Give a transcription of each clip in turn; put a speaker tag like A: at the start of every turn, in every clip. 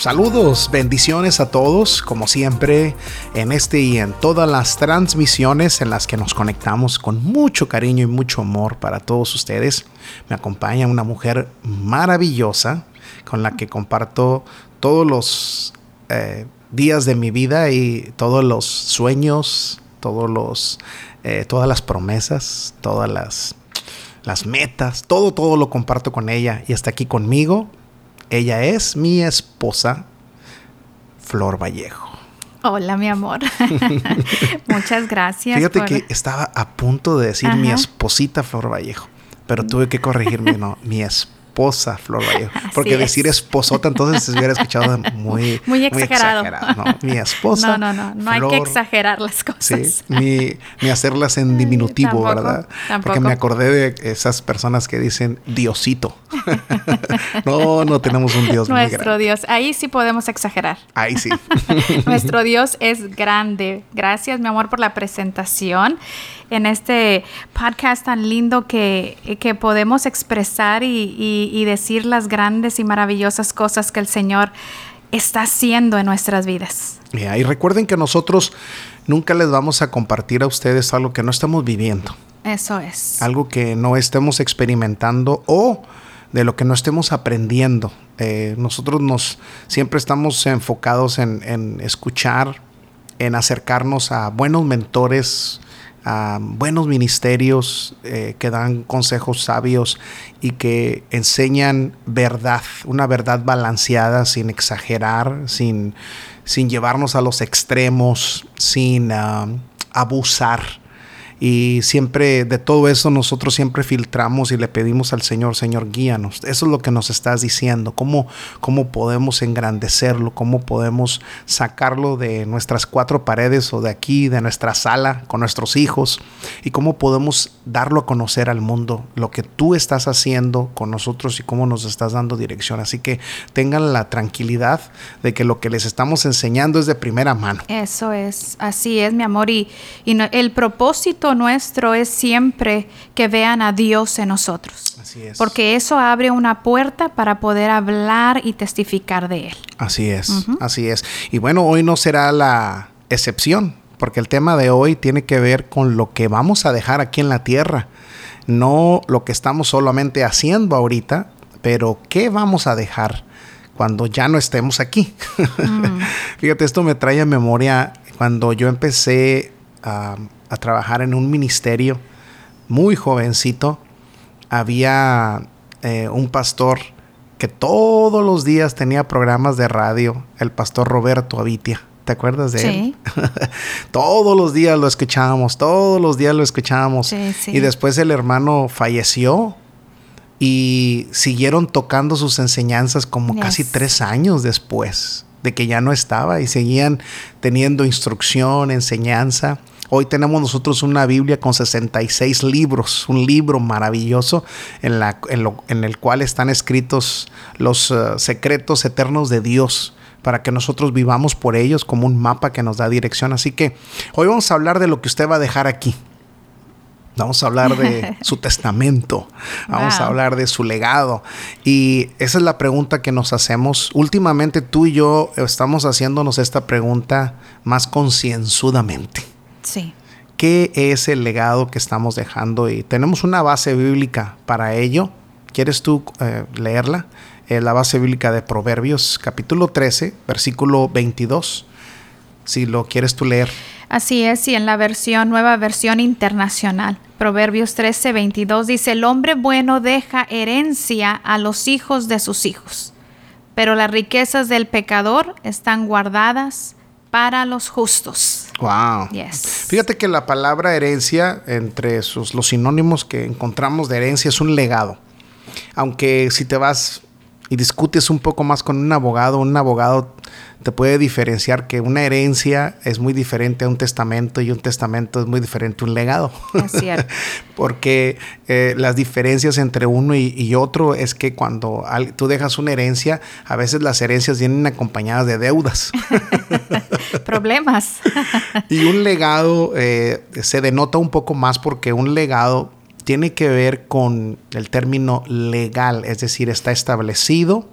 A: Saludos, bendiciones a todos, como siempre, en este y en todas las transmisiones en las que nos conectamos con mucho cariño y mucho amor para todos ustedes. Me acompaña una mujer maravillosa con la que comparto todos los eh, días de mi vida y todos los sueños, todos los, eh, todas las promesas, todas las, las metas, todo, todo lo comparto con ella y está aquí conmigo ella es mi esposa, Flor Vallejo.
B: Hola, mi amor. Muchas gracias.
A: Fíjate que estaba a punto de decir mi esposita Flor Vallejo, pero tuve que corregirme, no, mi esposa esposa Flor Vallejo. Porque decir esposota entonces se hubiera escuchado muy,
B: muy exagerado.
A: Mi esposa.
B: No, no, no. No hay que exagerar las cosas.
A: Sí, ni, ni hacerlas en diminutivo, ¿verdad? Porque me acordé de esas personas que dicen Diosito. no, no tenemos un Dios
B: Nuestro Dios. Ahí sí podemos exagerar.
A: Ahí sí.
B: Nuestro Dios es grande. Gracias, mi amor, por la presentación en este podcast tan lindo que, que podemos expresar y, decir las grandes y maravillosas cosas que el Señor está haciendo en nuestras vidas.
A: y recuerden que nosotros nunca les vamos a compartir a ustedes algo que no estamos viviendo.
B: Eso es.
A: Algo que no estemos experimentando o de lo que no estemos aprendiendo. Eh, nosotros nos siempre estamos enfocados en, en escuchar, en acercarnos a buenos mentores, buenos ministerios eh, que dan consejos sabios y que enseñan verdad, una verdad balanceada, sin exagerar, sin, sin llevarnos a los extremos, sin ah, abusar y siempre de todo eso nosotros siempre filtramos y le pedimos al Señor, Señor, guíanos. Eso es lo que nos estás diciendo, cómo, cómo podemos engrandecerlo, cómo podemos sacarlo de nuestras cuatro paredes o de aquí, de nuestra sala con nuestros hijos y cómo podemos darlo a conocer al mundo, lo que tú estás haciendo con nosotros y cómo nos estás dando dirección. Así que tengan la tranquilidad de que lo que les estamos enseñando es de primera mano.
B: Eso es, así es, mi amor. Y, y el propósito nuestro es siempre que vean a Dios en nosotros.
A: Así es.
B: Porque eso abre una puerta para poder hablar y testificar de Él.
A: Así es, así es. Y bueno, hoy no será la excepción, porque el tema de hoy tiene que ver con lo que vamos a dejar aquí en la tierra. No lo que estamos solamente haciendo ahorita, pero qué vamos a dejar cuando ya no estemos aquí. Mm. Fíjate, esto me trae a memoria cuando yo empecé a a trabajar en un ministerio muy jovencito, había eh, un pastor que todos los días tenía programas de radio, el pastor Roberto Avitia. ¿Te acuerdas de él? todos los días lo escuchábamos, todos los días lo escuchábamos. y después el hermano falleció y siguieron tocando sus enseñanzas como casi tres años después de que ya no estaba y seguían teniendo instrucción, enseñanza. Hoy tenemos nosotros una Biblia con 66 libros, un libro maravilloso en, la, en, el cual están escritos los eh, secretos eternos de Dios para que nosotros vivamos por ellos como un mapa que nos da dirección. Así que hoy vamos a hablar de lo que usted va a dejar aquí. Vamos a hablar de su testamento, vamos a hablar de su legado. Y esa es la pregunta que nos hacemos. Últimamente tú y yo estamos haciéndonos esta pregunta más concienzudamente.
B: Sí.
A: ¿Qué es el legado que estamos dejando? Y tenemos una base bíblica para ello. ¿Quieres tú eh, leerla? Eh, la base bíblica de Proverbios, capítulo 13, versículo 22. Si lo quieres tú leer.
B: Así es, y en la versión, nueva versión internacional. Proverbios 13, 22 dice, el hombre bueno deja herencia a los hijos de sus hijos, pero las riquezas del pecador están guardadas para los justos.
A: Wow. Fíjate que la palabra herencia, entre sus, los sinónimos que encontramos de herencia, es un legado. Aunque si te vas y discutes un poco más con un abogado, un abogado te puede diferenciar que una herencia es muy diferente a un testamento y un testamento es muy diferente a un legado.
B: Es cierto.
A: Porque eh, las diferencias entre uno y, otro es que cuando tú dejas una herencia, a veces las herencias vienen acompañadas de deudas.
B: Problemas.
A: y un legado eh, se denota un poco más porque un legado tiene que ver con el término legal, es decir, está establecido,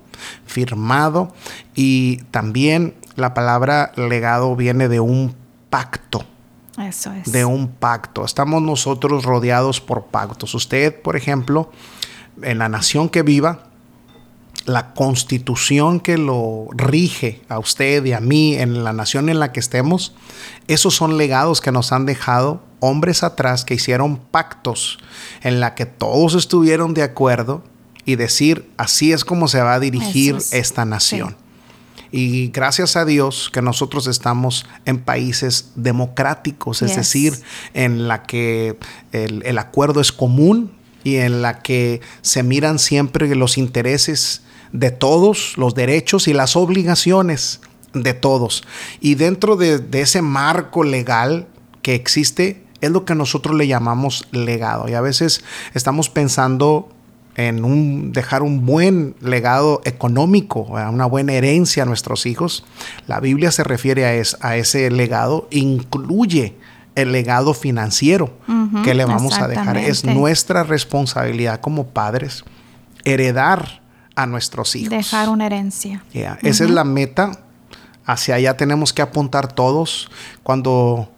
A: firmado y también la palabra legado viene de un pacto.
B: Eso es.
A: De un pacto. Estamos nosotros rodeados por pactos. Usted, por ejemplo, en la nación que viva, la constitución que lo rige a usted y a mí en la nación en la que estemos, esos son legados que nos han dejado hombres atrás que hicieron pactos en la que todos estuvieron de acuerdo y decir, así es como se va a dirigir esta nación. Y gracias a Dios que nosotros estamos en países democráticos, es decir, en la que el, el, acuerdo es común y en la que se miran siempre los intereses de todos, los derechos y las obligaciones de todos. Y dentro de, ese marco legal que existe, es lo que nosotros le llamamos legado. Y a veces estamos pensando en un, dejar un buen legado económico, una buena herencia a nuestros hijos. La Biblia se refiere a, a ese legado, incluye el legado financiero que le vamos a dejar. Es nuestra responsabilidad como padres heredar a nuestros hijos.
B: Dejar una herencia.
A: Esa es la meta. Hacia allá tenemos que apuntar todos. Cuando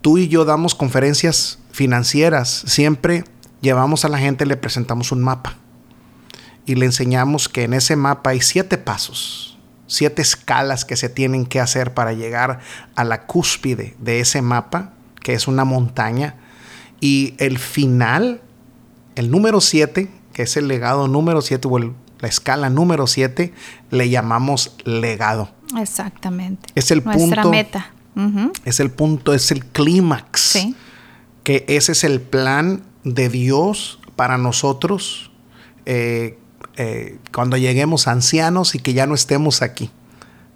A: tú y yo damos conferencias financieras, siempre llevamos a la gente, le presentamos un mapa y le enseñamos que en ese mapa hay siete pasos, siete escalas que se tienen que hacer para llegar a la cúspide de ese mapa, que es una montaña. Y el final, el número siete, que es el legado número siete o el la escala número 7, le llamamos legado.
B: Exactamente.
A: Es el
B: Nuestra
A: punto.
B: meta.
A: Es el punto, es el clímax.
B: Sí.
A: Que ese es el plan de Dios para nosotros eh, eh, cuando lleguemos ancianos y que ya no estemos aquí.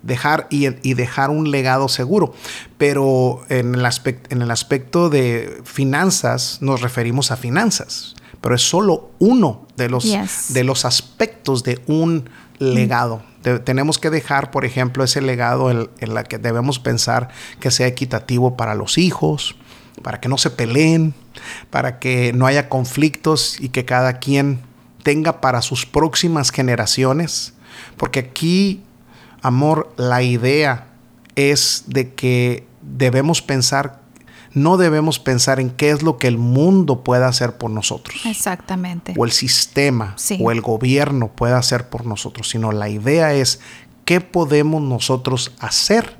A: Dejar y, dejar un legado seguro. Pero en el, en el aspecto de finanzas nos referimos a finanzas pero es solo uno de los, de los aspectos de un legado. tenemos que dejar, por ejemplo, ese legado en, en la que debemos pensar que sea equitativo para los hijos, para que no se peleen, para que no haya conflictos y que cada quien tenga para sus próximas generaciones. Porque aquí, amor, la idea es de que debemos pensar no debemos pensar en qué es lo que el mundo pueda hacer por nosotros.
B: Exactamente.
A: O el sistema o el gobierno pueda hacer por nosotros, sino la idea es qué podemos nosotros hacer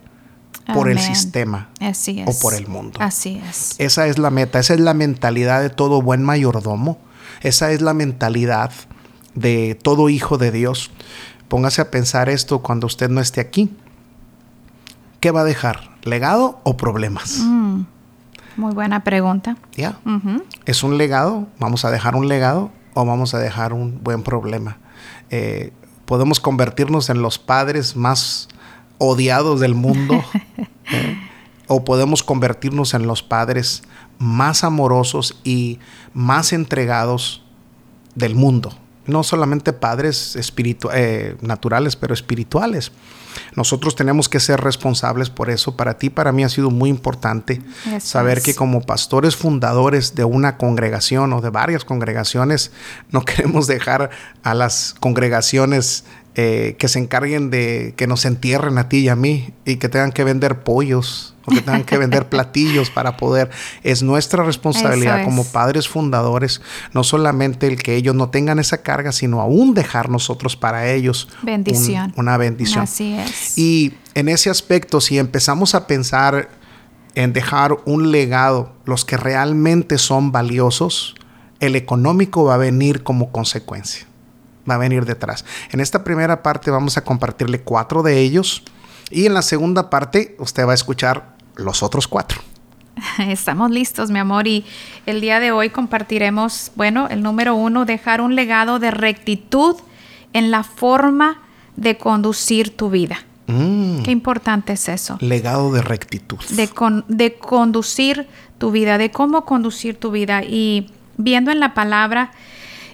A: por el sistema
B: Así
A: o por el mundo.
B: Así es.
A: Esa es la meta, esa es la mentalidad de todo buen mayordomo, esa es la mentalidad de todo hijo de Dios. Póngase a pensar esto cuando usted no esté aquí. ¿Qué va a dejar? ¿Legado o problemas?
B: Mm. Muy buena pregunta.
A: Ya. ¿Es un legado? ¿Vamos a dejar un legado o vamos a dejar un buen problema? Eh, podemos convertirnos en los padres más odiados del mundo ¿eh? o podemos convertirnos en los padres más amorosos y más entregados del mundo. No solamente padres eh, naturales, pero espirituales. Nosotros tenemos que ser responsables por eso. Para ti, para mí ha sido muy importante saber que como pastores fundadores de una congregación o de varias congregaciones, no queremos dejar a las congregaciones eh, que se encarguen de que nos entierren a ti y a mí y que tengan que vender pollos o que tengan que vender platillos para poder. Es nuestra responsabilidad como padres fundadores, no solamente el que ellos no tengan esa carga, sino aún dejar nosotros para ellos
B: bendición.
A: una bendición.
B: Así es.
A: Y en ese aspecto, si empezamos a pensar en dejar un legado, los que realmente son valiosos, el económico va a venir como consecuencia va a venir detrás. En esta primera parte vamos a compartirle cuatro de ellos y en la segunda parte usted va a escuchar los otros cuatro.
B: Estamos listos, mi amor, y el día de hoy compartiremos, bueno, el número uno, dejar un legado de rectitud en la forma de conducir tu vida. Mm. Qué importante es eso.
A: Legado de rectitud.
B: De, de conducir tu vida, de cómo conducir tu vida. Y viendo en la palabra,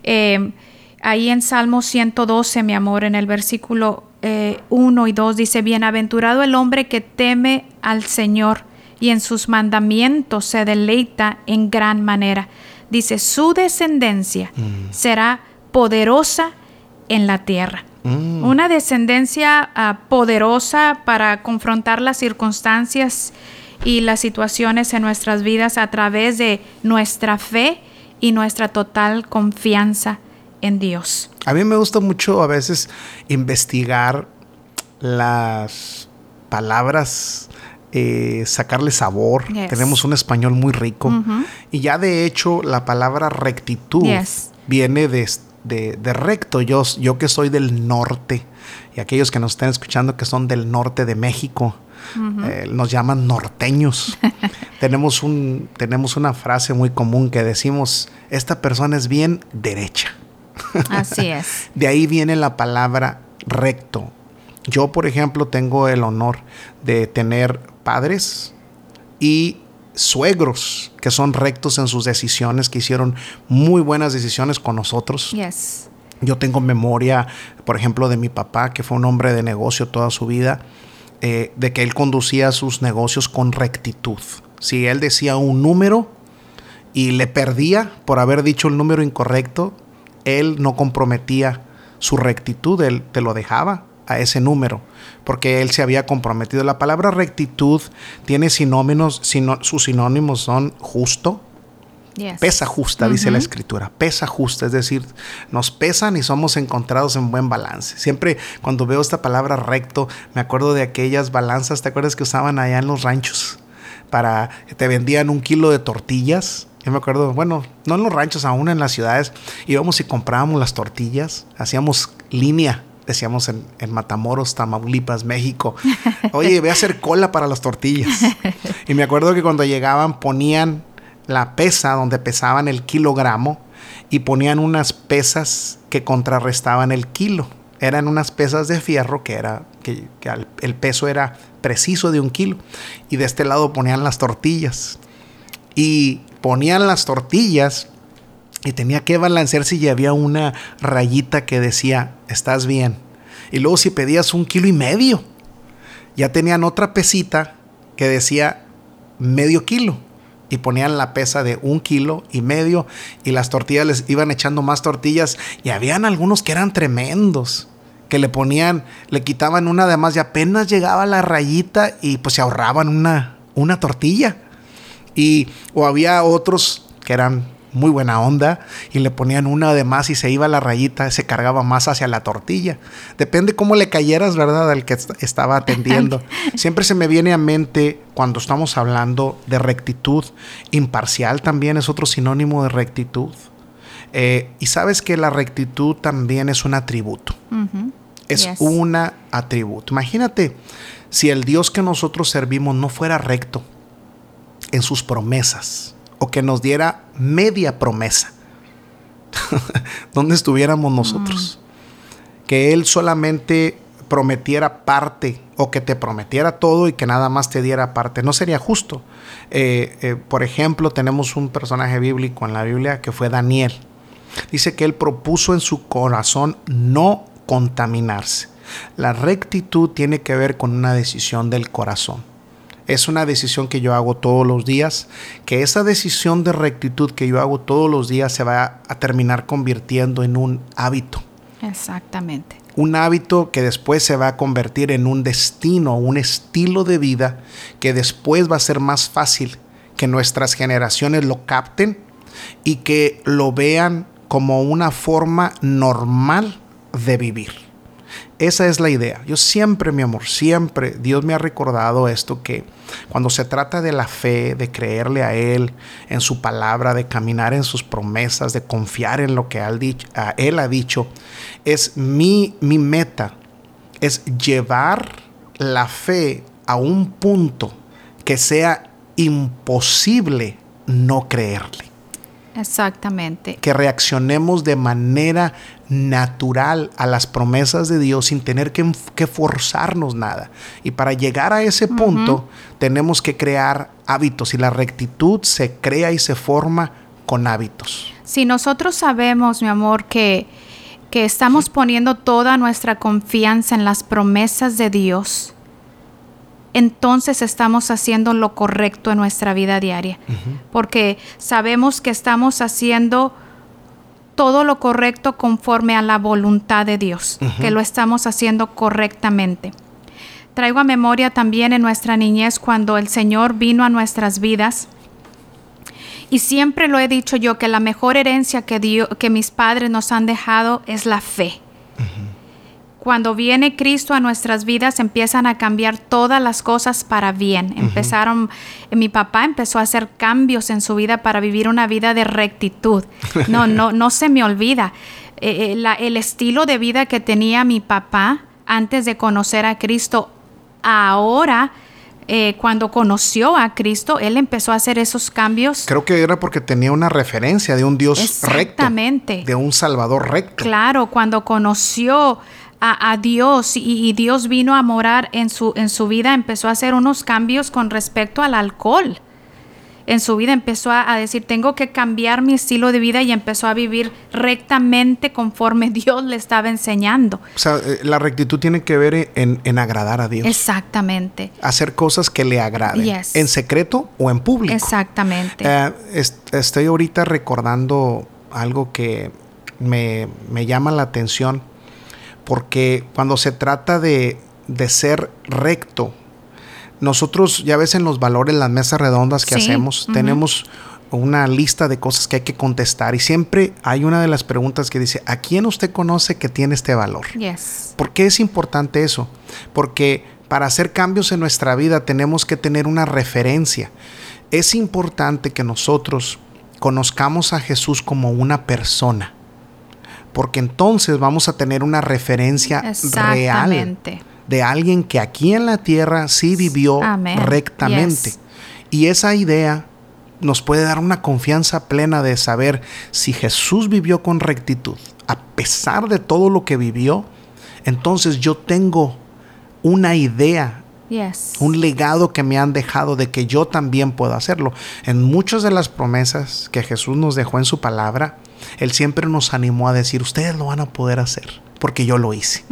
B: eh, Ahí en Salmo 112, mi amor, en el versículo 1 eh, y 2 dice, Bienaventurado el hombre que teme al Señor y en sus mandamientos se deleita en gran manera. Dice, su descendencia mm. será poderosa en la tierra.
A: Mm.
B: Una descendencia ah, poderosa para confrontar las circunstancias y las situaciones en nuestras vidas a través de nuestra fe y nuestra total confianza en Dios.
A: A mí me gusta mucho a veces investigar las palabras, eh, sacarle sabor.
B: Yes.
A: Tenemos un español muy rico. Y ya de hecho la palabra rectitud
B: Yes.
A: viene de, de- de recto. Yo, yo que soy del norte y aquellos que nos estén escuchando que son del norte de México, eh, nos llaman norteños. tenemos, un, tenemos una frase muy común que decimos, esta persona es bien derecha.
B: Así es.
A: De ahí viene la palabra recto. Yo, por ejemplo, tengo el honor de tener padres y suegros que son rectos en sus decisiones, que hicieron muy buenas decisiones con nosotros.
B: Yes.
A: Yo tengo memoria, por ejemplo, de mi papá, que fue un hombre de negocio toda su vida, eh, de que él conducía sus negocios con rectitud. Si él decía un número y le perdía por haber dicho el número incorrecto, él no comprometía su rectitud, él te lo dejaba a ese número, porque él se había comprometido. La palabra rectitud tiene sinónimos, sino- sus sinónimos son justo,
B: Yes.
A: Pesa justa, dice la escritura. Pesa justa, es decir, nos pesan y somos encontrados en buen balance. Siempre cuando veo esta palabra recto, me acuerdo de aquellas balanzas, ¿te acuerdas que usaban allá en los ranchos? Para, te vendían un kilo de tortillas. Yo me acuerdo, bueno, no en los ranchos, aún en las ciudades, íbamos y comprábamos las tortillas, hacíamos línea, decíamos en, en Matamoros, Tamaulipas, México. Oye, ve a hacer cola para las tortillas. Y me acuerdo que cuando llegaban ponían la pesa donde pesaban el kilogramo y ponían unas pesas que contrarrestaban el kilo. Eran unas pesas de fierro que era que, el peso era preciso de un kilo y de este lado ponían las tortillas y ponían las tortillas y tenía que balancear si había una rayita que decía estás bien y luego si pedías un kilo y medio ya tenían otra pesita que decía medio kilo y ponían la pesa de un kilo y medio y las tortillas les iban echando más tortillas y habían algunos que eran tremendos que le ponían, le quitaban una de más y apenas llegaba la rayita y pues se ahorraban una, una tortilla. Y o había otros que eran muy buena onda y le ponían una de más y se iba la rayita, se cargaba más hacia la tortilla. Depende cómo le cayeras, ¿verdad? Al que est- estaba atendiendo. Siempre se me viene a mente cuando estamos hablando de rectitud, imparcial también es otro sinónimo de rectitud. Eh, y sabes que la rectitud también es un atributo es
B: Yes.
A: un atributo. Imagínate si el Dios que nosotros servimos no fuera recto en sus promesas o que nos diera media promesa. ¿Dónde estuviéramos nosotros? Que Él solamente prometiera parte o que te prometiera todo y que nada más te diera parte. No sería justo. Eh, eh, por ejemplo, tenemos un personaje bíblico en la Biblia que fue Daniel. Dice que él propuso en su corazón no contaminarse. La rectitud tiene que ver con una decisión del corazón. Es una decisión que yo hago todos los días, que esa decisión de rectitud que yo hago todos los días se va a terminar convirtiendo en un hábito.
B: Exactamente.
A: Un hábito que después se va a convertir en un destino, un estilo de vida que después va a ser más fácil que nuestras generaciones lo capten y que lo vean como una forma normal de vivir. Esa es la idea. Yo siempre, mi amor, siempre Dios me ha recordado esto que cuando se trata de la fe, de creerle a Él en su palabra, de caminar en sus promesas, de confiar en lo que Él, ha dicho, es mi, mi meta, es llevar la fe a un punto que sea imposible no creerle
B: Exactamente.
A: que reaccionemos de manera natural a las promesas de Dios sin tener que, que forzarnos nada. Y para llegar a ese punto tenemos que crear hábitos y la rectitud se crea y se forma con hábitos.
B: Si nosotros sabemos, mi amor, que, que estamos poniendo toda nuestra confianza en las promesas de Dios, entonces estamos haciendo lo correcto en nuestra vida diaria. Porque sabemos que estamos haciendo todo lo correcto conforme a la voluntad de Dios, que lo estamos haciendo correctamente. Traigo a memoria también en nuestra niñez cuando el Señor vino a nuestras vidas. Y siempre lo he dicho yo que la mejor herencia que, que mis padres nos han dejado es la fe cuando viene Cristo a nuestras vidas empiezan a cambiar todas las cosas para bien. Empezaron, mi papá empezó a hacer cambios en su vida para vivir una vida de rectitud. No, no, no se me olvida. Eh, eh, el estilo de vida que tenía mi papá antes de conocer a Cristo, ahora eh, cuando conoció a Cristo, él empezó a hacer esos cambios.
A: Creo que era porque tenía una referencia de un Dios Exactamente. recto. De un Salvador recto.
B: Claro, cuando conoció a, Dios y, Dios vino a morar en su, en su vida, empezó a hacer unos cambios con respecto al alcohol. En su vida empezó a, decir, tengo que cambiar mi estilo de vida y empezó a vivir rectamente conforme Dios le estaba enseñando.
A: O sea, eh, la rectitud tiene que ver en, agradar a Dios.
B: Exactamente.
A: Hacer cosas que le agraden. En secreto o en público.
B: Exactamente.
A: Eh, estoy ahorita recordando algo que me, me llama la atención porque cuando se trata de, ser recto, nosotros ya ves en los valores, las mesas redondas que hacemos, tenemos una lista de cosas que hay que contestar y siempre hay una de las preguntas que dice, ¿a quién usted conoce que tiene este valor? ¿Por qué es importante eso? Porque para hacer cambios en nuestra vida tenemos que tener una referencia. Es importante que nosotros conozcamos a Jesús como una persona porque entonces vamos a tener una referencia real de alguien que aquí en la tierra sí vivió rectamente. Y esa idea nos puede dar una confianza plena de saber si Jesús vivió con rectitud, a pesar de todo lo que vivió, entonces yo tengo una idea Un legado que me han dejado de que yo también puedo hacerlo. En muchas de las promesas que Jesús nos dejó en su palabra, él siempre nos animó a decir, ustedes lo van a poder hacer, porque yo lo hice.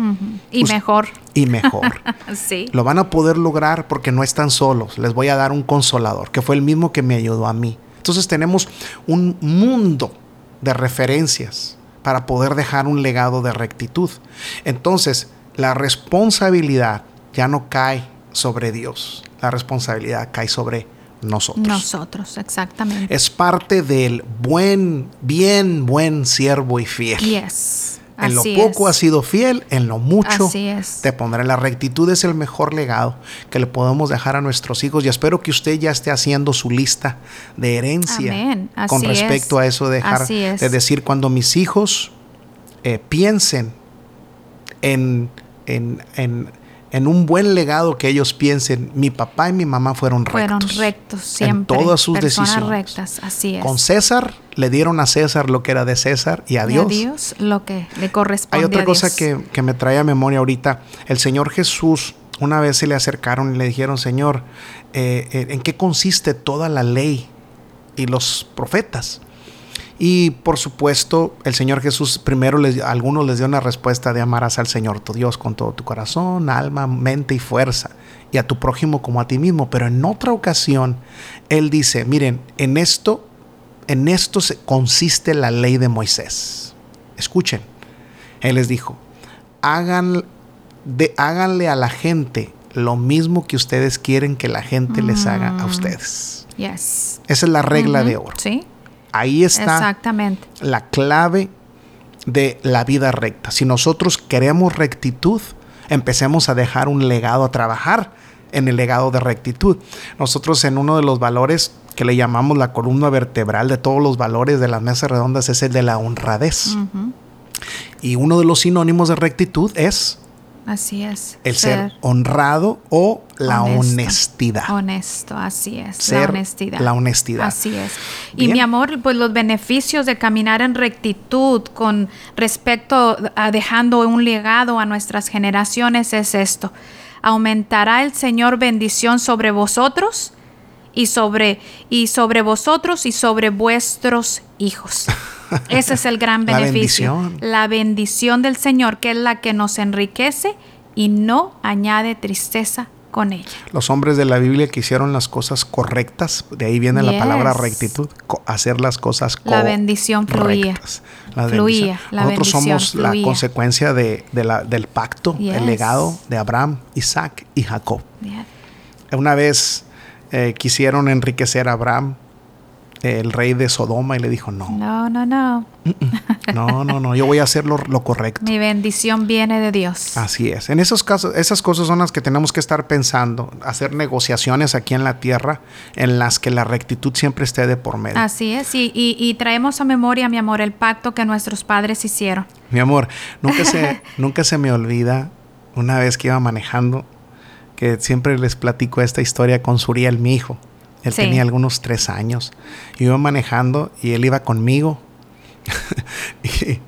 B: Y mejor.
A: Y mejor.
B: sí.
A: Lo van a poder lograr porque no están solos. Les voy a dar un consolador, que fue el mismo que me ayudó a mí. Entonces tenemos un mundo de referencias para poder dejar un legado de rectitud. Entonces, la responsabilidad ya no cae sobre Dios, la responsabilidad cae sobre nosotros.
B: Nosotros, exactamente.
A: Es parte del buen, bien, buen siervo y fiel.
B: Yes.
A: En lo poco has sido fiel, en lo mucho te pondré. La rectitud es el mejor legado que le podemos dejar a nuestros hijos y espero que usted ya esté haciendo su lista de herencia con respecto a eso de dejar de decir cuando mis hijos eh, piensen en, en, en en un buen legado que ellos piensen, mi papá y mi mamá fueron rectos.
B: Fueron rectos siempre.
A: En todas sus decisiones.
B: rectas, así es.
A: Con César le dieron a César lo que era de César y a Dios.
B: a Dios lo que le corresponde.
A: Hay otra cosa que, que, me trae a memoria ahorita. El Señor Jesús, una vez se le acercaron y le dijeron, Señor, eh, eh, ¿en qué consiste toda la ley y los profetas? Y por supuesto, el Señor Jesús primero les, a algunos les dio una respuesta de amarás al Señor tu Dios con todo tu corazón, alma, mente y fuerza, y a tu prójimo como a ti mismo. Pero en otra ocasión, Él dice, miren, en esto, en esto consiste la ley de Moisés. Escuchen, Él les dijo, hagan, de, háganle a la gente lo mismo que ustedes quieren que la gente les haga a mm. ustedes.
B: Yes.
A: Esa es la regla de oro.
B: Sí.
A: Ahí está la clave de la vida recta. Si nosotros queremos rectitud, empecemos a dejar un legado, a trabajar en el legado de rectitud. Nosotros en uno de los valores que le llamamos la columna vertebral de todos los valores de las mesas redondas es el de la honradez. Y uno de los sinónimos de rectitud es
B: Así es.
A: El ser, honrado o la honestidad.
B: Honesto, así es. la honestidad.
A: La honestidad.
B: Así es. Y mi amor, pues los beneficios de caminar en rectitud con respecto a dejando un legado a nuestras generaciones es esto. Aumentará el Señor bendición sobre vosotros y sobre y sobre vosotros y sobre vuestros hijos. Ese es el gran beneficio. La bendición. del Señor, que es la que nos enriquece y no añade tristeza con ella.
A: Los hombres de la Biblia que hicieron las cosas correctas, de ahí viene la palabra rectitud, hacer las cosas
B: correctas. La bendición fluía.
A: La fluía. Nosotros somos la consecuencia de, la, del pacto, el legado de Abraham, Isaac y Jacob. Una vez eh, quisieron enriquecer a Abraham, el rey de Sodoma, y le dijo, no.
B: No, no, no.
A: No, no, no, yo voy a hacer lo, correcto.
B: Mi bendición viene de Dios.
A: Así es. En esos casos, esas cosas son las que tenemos que estar pensando, hacer negociaciones aquí en la tierra en las que la rectitud siempre esté de por medio.
B: Así es, y, y, traemos a memoria, mi amor, el pacto que nuestros padres hicieron.
A: Mi amor, nunca se, nunca se me olvida una vez que iba manejando, que siempre les platico esta historia con Suriel, mi hijo. Él tenía algunos tres años. Yo iba manejando y él iba conmigo.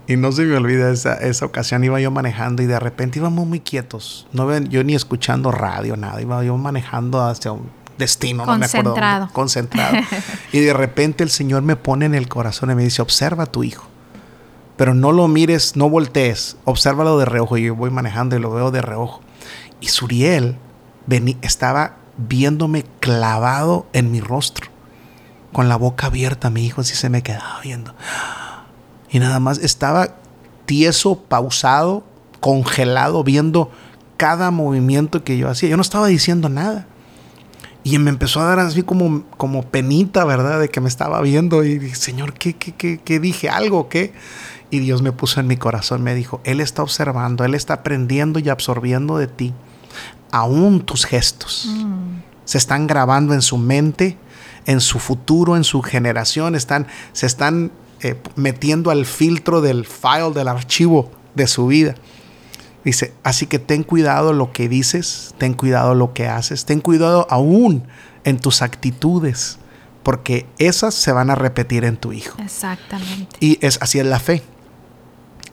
A: y, no se me olvida esa, esa, ocasión. Iba yo manejando y de repente íbamos muy quietos. No ven, yo ni escuchando radio, nada. Iba yo manejando hacia un destino.
B: Concentrado.
A: No concentrado. y de repente el Señor me pone en el corazón y me dice, observa a tu hijo. Pero no lo mires, no voltees. Obsérvalo de reojo. Y yo voy manejando y lo veo de reojo. Y Suriel estaba viéndome clavado en mi rostro, con la boca abierta, mi hijo así se me quedaba viendo. Y nada más estaba tieso, pausado, congelado, viendo cada movimiento que yo hacía. Yo no estaba diciendo nada. Y me empezó a dar así como, como penita, ¿verdad? De que me estaba viendo y dije, Señor, ¿qué, qué, qué, qué dije? ¿Algo? ¿Qué? Y Dios me puso en mi corazón, me dijo, Él está observando, Él está aprendiendo y absorbiendo de ti aún tus gestos. Mm. Se están grabando en su mente, en su futuro, en su generación, están, se están eh, metiendo al filtro del file, del archivo de su vida. Dice, así que ten cuidado lo que dices, ten cuidado lo que haces, ten cuidado aún en tus actitudes, porque esas se van a repetir en tu hijo.
B: Exactamente.
A: Y es así es la fe.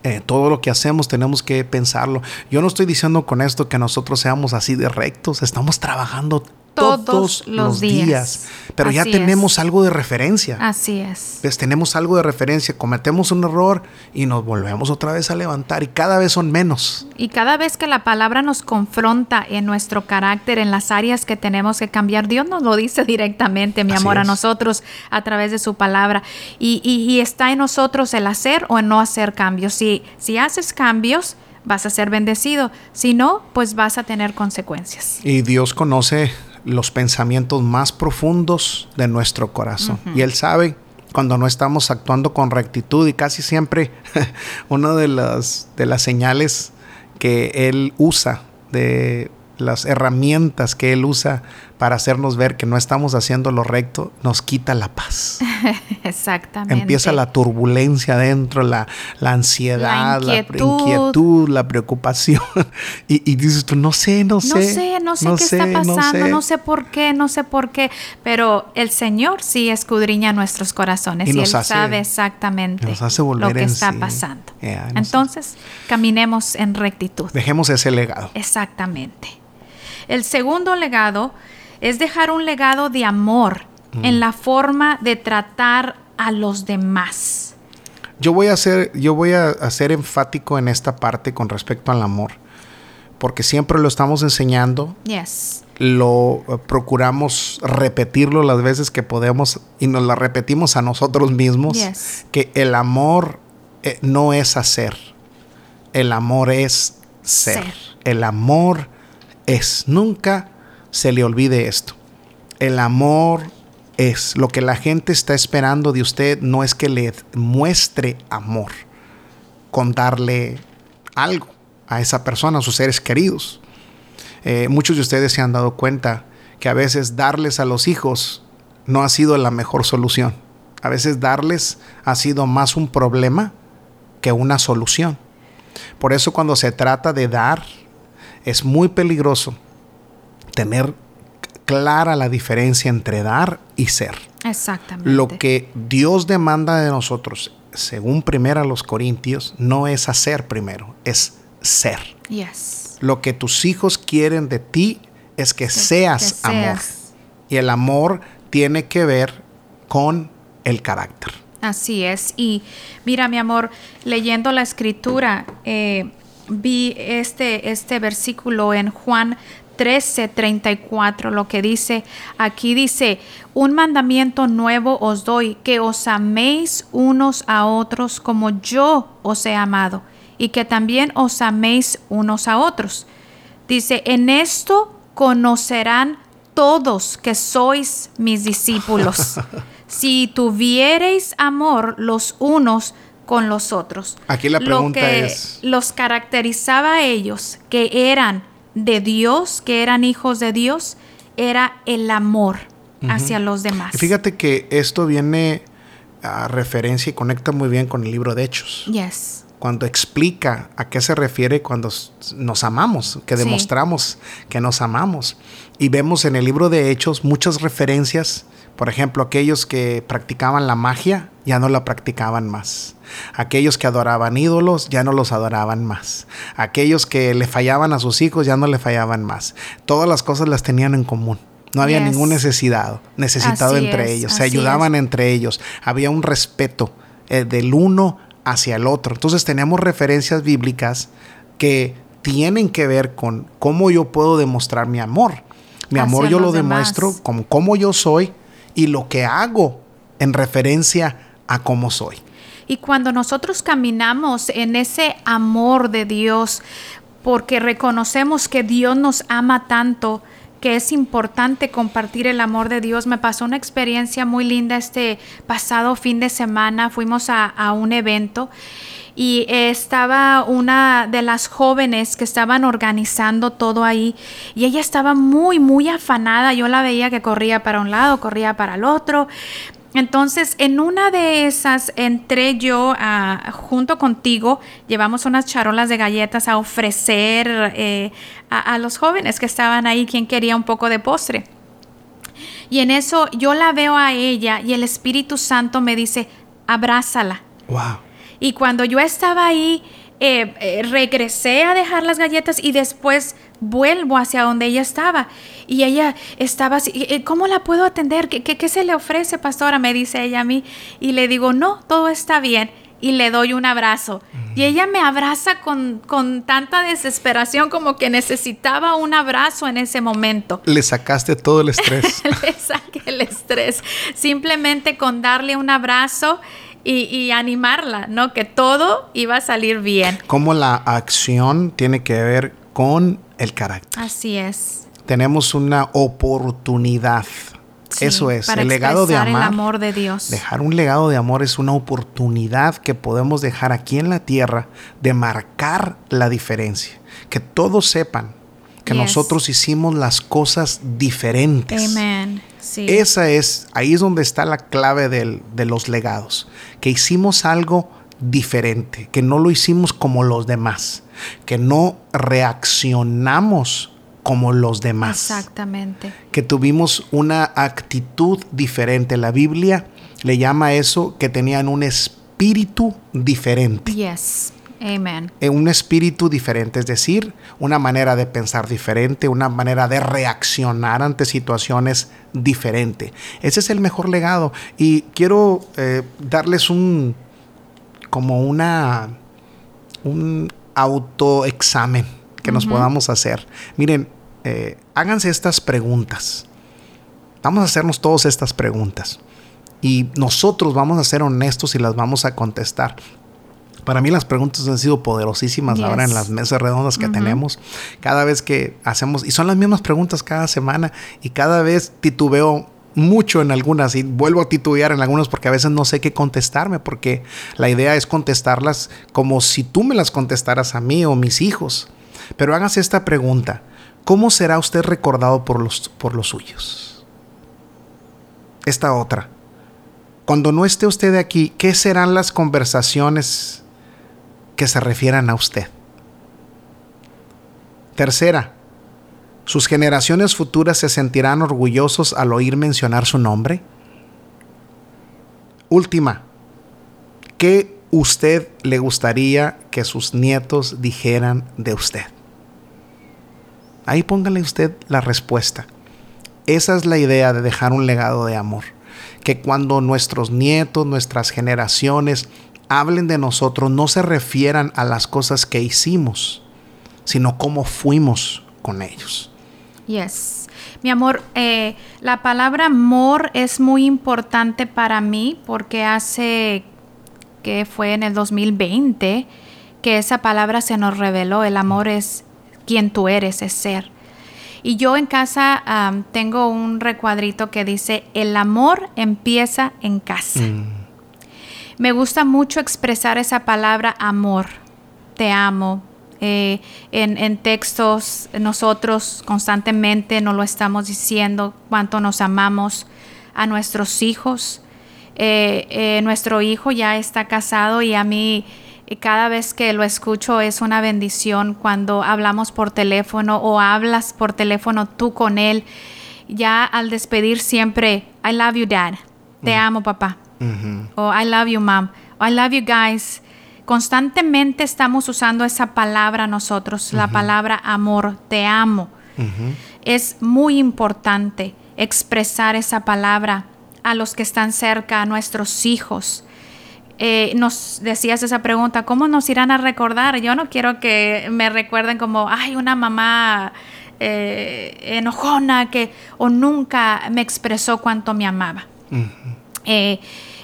A: Eh, todo lo que hacemos tenemos que pensarlo. Yo no estoy diciendo con esto que nosotros seamos así de rectos, estamos trabajando todos, los, días. Pero ya tenemos algo de referencia.
B: Así es.
A: Pues tenemos algo de referencia, cometemos un error y nos volvemos otra vez a levantar y cada vez son menos.
B: Y cada vez que la palabra nos confronta en nuestro carácter, en las áreas que tenemos que cambiar, Dios nos lo dice directamente, mi amor, a nosotros a través de su palabra. Y, y, está en nosotros el hacer o el no hacer cambios. Si, si haces cambios, vas a ser bendecido. Si no, pues vas a tener consecuencias.
A: Y Dios conoce los pensamientos más profundos de nuestro corazón. Y Él sabe cuando no estamos actuando con rectitud y casi siempre una de las, de las señales que Él usa, de las herramientas que Él usa para hacernos ver que no estamos haciendo lo recto, nos quita la paz.
B: Exactamente.
A: Empieza la turbulencia dentro, la, la ansiedad, la inquietud. la, preocupación. y, dices tú, no sé, no sé.
B: No sé, no sé qué está pasando, no sé. por qué, no sé por qué. Pero el Señor sí escudriña nuestros corazones y, Él sabe exactamente lo que está pasando. Entonces, caminemos en rectitud.
A: Dejemos ese legado.
B: Exactamente. El segundo legado es dejar un legado de amor en mm. la forma de tratar a los demás.
A: Yo voy a ser, yo voy a, ser enfático en esta parte con respecto al amor, porque siempre lo estamos enseñando.
B: Yes.
A: Lo eh, procuramos repetirlo las veces que podemos y nos la repetimos a nosotros mismos. Que el amor eh, no es hacer, el amor es ser. ser. El amor es nunca se le olvide esto. El amor es lo que la gente está esperando de usted, no es que le muestre amor con darle algo a esa persona, a sus seres queridos. Eh, muchos de ustedes se han dado cuenta que a veces darles a los hijos no ha sido la mejor solución. A veces darles ha sido más un problema que una solución. Por eso cuando se trata de dar, es muy peligroso tener clara la diferencia entre dar y ser.
B: Exactamente.
A: Lo que Dios demanda de nosotros, según primera los Corintios, no es hacer primero, es ser.
B: Yes.
A: Lo que tus hijos quieren de ti es que, seas, amor. Y el amor tiene que ver con el carácter.
B: Así es. Y mira, mi amor, leyendo la escritura, eh, vi este, este versículo en Juan 13:34, lo que dice aquí dice, un mandamiento nuevo os doy, que os améis unos a otros como yo os he amado, y que también os améis unos a otros. Dice, en esto conocerán todos que sois mis discípulos, si tuviereis amor los unos con los otros.
A: Aquí la pregunta
B: Lo que
A: es-
B: los caracterizaba a ellos, que eran de Dios, que eran hijos de Dios, era el amor hacia los demás.
A: Fíjate que esto viene a referencia y conecta muy bien con el libro de Hechos.
B: Yes.
A: Cuando explica a qué se refiere cuando nos amamos, que
B: Sí.
A: demostramos que nos amamos. Y vemos en el libro de Hechos muchas referencias. Por ejemplo, aquellos que practicaban la magia ya no la practicaban más. Aquellos que adoraban ídolos ya no los adoraban más. Aquellos que le fallaban a sus hijos ya no le fallaban más. Todas las cosas las tenían en común. No había
B: Yes.
A: ningún necesitado, necesitado
B: Así
A: entre
B: es,
A: ellos. Se ayudaban entre ellos. Había un respeto eh, del uno hacia el otro. Entonces tenemos referencias bíblicas que tienen que ver con cómo yo puedo demostrar mi amor. Mi amor yo lo
B: demás.
A: demuestro con cómo yo soy y lo que hago en referencia a cómo soy.
B: Y cuando nosotros caminamos en ese amor de Dios, porque reconocemos que Dios nos ama tanto, que es importante compartir el amor de Dios. Me pasó una experiencia muy linda este pasado fin de semana. Fuimos a, un evento y estaba una de las jóvenes que estaban organizando todo ahí y ella estaba muy, muy afanada. Yo la veía que corría para un lado, corría para el otro. Entonces, en una de esas entré yo a- junto contigo, llevamos unas charolas de galletas a ofrecer eh, a, a los jóvenes que estaban ahí, quien quería un poco de postre. Y en eso yo la veo a ella y el Espíritu Santo me dice, abrázala.
A: Wow.
B: Y cuando yo estaba ahí, eh, eh, regresé a dejar las galletas y después vuelvo hacia donde ella estaba. Y ella estaba así, "Eh, ¿cómo la puedo atender? ¿Qué, qué, qué se le ofrece, pastora? Me dice ella a mí. Y le digo, no, todo está bien. Y le doy un abrazo. Y ella me abraza con, con tanta desesperación como que necesitaba un abrazo en ese momento.
A: Le sacaste todo el estrés.
B: le saqué el estrés. Simplemente con darle un abrazo y, y animarla, ¿no? Que todo iba a salir bien.
A: Cómo la acción tiene que ver con el carácter.
B: Así es.
A: Tenemos una oportunidad.
B: Sí,
A: Eso es,
B: para
A: el legado de amar.
B: el amor de Dios.
A: Dejar un legado de amor es una oportunidad que podemos dejar aquí en la tierra de marcar la diferencia. Que todos sepan que
B: Yes.
A: nosotros hicimos las cosas diferentes.
B: Amén. Sí.
A: Esa es, ahí es donde está la clave del- de los legados. Que hicimos algo diferente, que no lo hicimos como los demás, que no reaccionamos como los demás
B: Exactamente.
A: que tuvimos una actitud diferente. La Biblia le llama a eso que tenían un espíritu diferente.
B: Yes. Amen.
A: Eh, Un espíritu diferente, es decir, una manera de pensar diferente, una manera de reaccionar ante situaciones diferente. Ese es el mejor legado. Y quiero eh, darles un, como una, un autoexamen que nos podamos hacer. Miren, eh, háganse estas preguntas. Vamos a hacernos todas estas preguntas. Y nosotros vamos a ser honestos y las vamos a contestar. Para mí las preguntas han sido poderosísimas ahora en las mesas redondas que tenemos. Cada vez que hacemos, y son las mismas preguntas cada semana, y cada vez titubeo mucho en algunas y vuelvo a titubear en algunas porque a veces no sé qué contestarme, porque la idea es contestarlas como si tú me las contestaras a mí o mis hijos. Pero hágase esta pregunta, ¿cómo será usted recordado por los, por los suyos? Esta otra, cuando no esté usted aquí, ¿qué serán las conversaciones que se refieran a usted? Tercera, ¿sus generaciones futuras se sentirán orgullosos al oír mencionar su nombre? Última, ¿qué usted le gustaría que sus nietos dijeran de usted? Ahí póngale usted la respuesta. Esa es la idea de dejar un legado de amor. Que cuando nuestros nietos, nuestras generaciones hablen de nosotros, no se refieran a las cosas que hicimos, sino cómo fuimos con ellos.
B: Yes. Mi amor, eh, la palabra amor es muy importante para mí porque hace que fue en el 2020 que esa palabra se nos reveló. El amor es quien tú eres, es ser. Y yo en casa tengo un recuadrito que dice, el amor empieza en casa. Mm. Me gusta mucho expresar esa palabra amor. Te amo, eh, en, textos nosotros constantemente nos lo estamos diciendo, cuánto nos amamos a nuestros hijos. Eh, eh, nuestro hijo ya está casado y a mí cada vez que lo escucho es una bendición cuando hablamos por teléfono o hablas por teléfono tú con él. Ya al despedir siempre, I love you dad, te mm. amo papá, o I love you mom, I love you guys constantemente estamos usando esa palabra nosotros, la palabra amor, te amo. Es muy importante expresar esa palabra a los que están cerca, a nuestros hijos. Eh, nos decías esa pregunta, ¿cómo nos irán a recordar? Yo no quiero que me recuerden como, ay, una mamá eh, enojona que o nunca me expresó cuánto me amaba.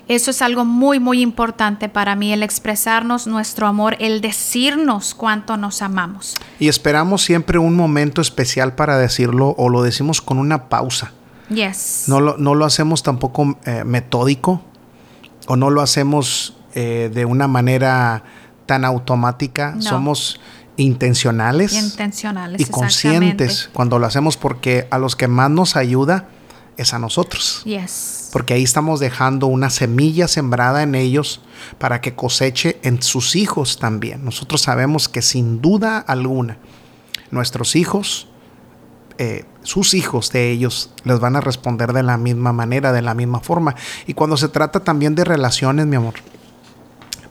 B: Eso es algo muy, muy importante para mí, el expresarnos nuestro amor, el decirnos cuánto nos amamos.
A: Y esperamos siempre un momento especial para decirlo o lo decimos con una pausa.
B: Yes.
A: No lo, no lo hacemos tampoco eh, metódico o no lo hacemos eh, de una manera tan automática. Somos intencionales,
B: intencionales
A: y conscientes cuando lo hacemos porque a los que más nos ayuda es a nosotros.
B: Yes.
A: Porque ahí estamos dejando una semilla sembrada en ellos para que coseche en sus hijos también. Nosotros sabemos que sin duda alguna nuestros hijos, eh, sus hijos de ellos, les van a responder de la misma manera, de la misma forma. Y cuando se trata también de relaciones, mi amor,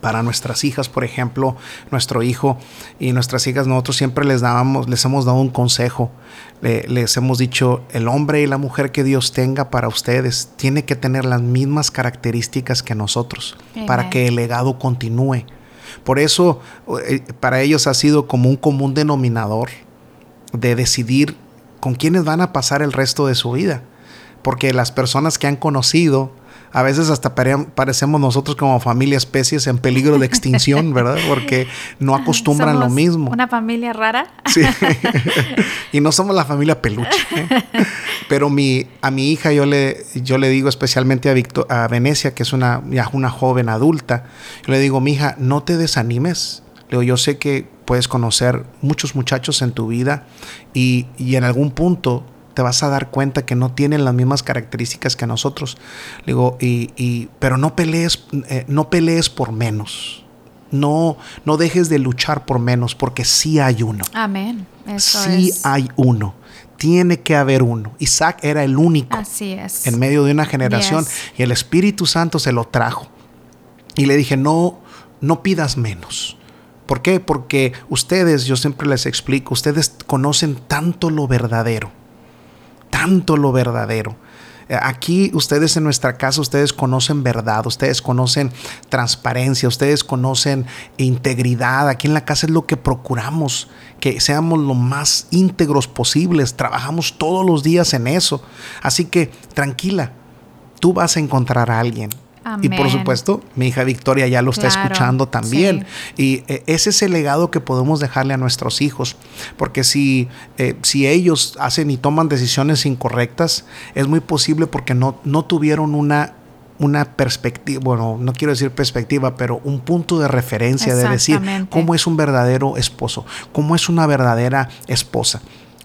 A: para nuestras hijas, por ejemplo, nuestro hijo y nuestras hijas, nosotros siempre les dábamos, les hemos dado un consejo, les hemos dicho, el hombre y la mujer que Dios tenga para ustedes tiene que tener las mismas características que nosotros, para que el legado continúe. Por eso, eh, para ellos ha sido como un común denominador de decidir con quiénes van a pasar el resto de su vida. Porque las personas que han conocido, a veces hasta parecemos nosotros como familia especies en peligro de extinción, ¿verdad? Porque no acostumbran lo mismo.
B: Una familia rara.
A: Sí. y no somos la familia peluche. ¿eh? Pero mi, a mi hija yo le, yo le digo especialmente a, a Venecia, que es una, ya una joven adulta, yo le digo, mi hija, no te desanimes. Le digo, yo sé que puedes conocer muchos muchachos en tu vida y, y en algún punto te vas a dar cuenta que no tienen las mismas características que nosotros. digo, y, pero no pelees, eh, no pelees por menos. No, no dejes de luchar por menos, porque sí hay uno.
B: Amén.
A: sí hay uno. Tiene que haber uno. Isaac era el único.
B: Así es.
A: En medio de una generación. Y el Espíritu Santo se lo trajo. Y le dije, no, no pidas menos. ¿Por qué? Porque ustedes, yo siempre les explico, ustedes conocen tanto lo verdadero tanto lo verdadero. Eh, aquí ustedes en nuestra casa, ustedes conocen verdad, ustedes conocen transparencia, ustedes conocen integridad. Aquí en la casa es lo que procuramos, que seamos lo más íntegros posibles. Trabajamos todos los días en eso. Así que tranquila, tú vas a encontrar a alguien y por supuesto, mi hija Victoria ya lo está escuchando también. Y eh, ese es el legado que podemos dejarle a nuestros hijos. Porque si, eh, si ellos hacen y toman decisiones incorrectas, es muy posible porque no, no tuvieron una, una perspectiva, bueno, no quiero decir perspectiva, pero un punto de referencia de decir cómo es un verdadero esposo, cómo es una verdadera esposa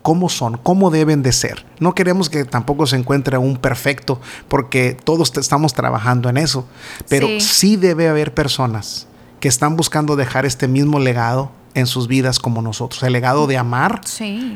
A: cómo son, cómo deben de ser. No queremos que tampoco se encuentre un perfecto, porque todos estamos trabajando en eso, pero sí. debe haber personas que están buscando dejar este mismo legado en sus vidas como nosotros. El legado de amar,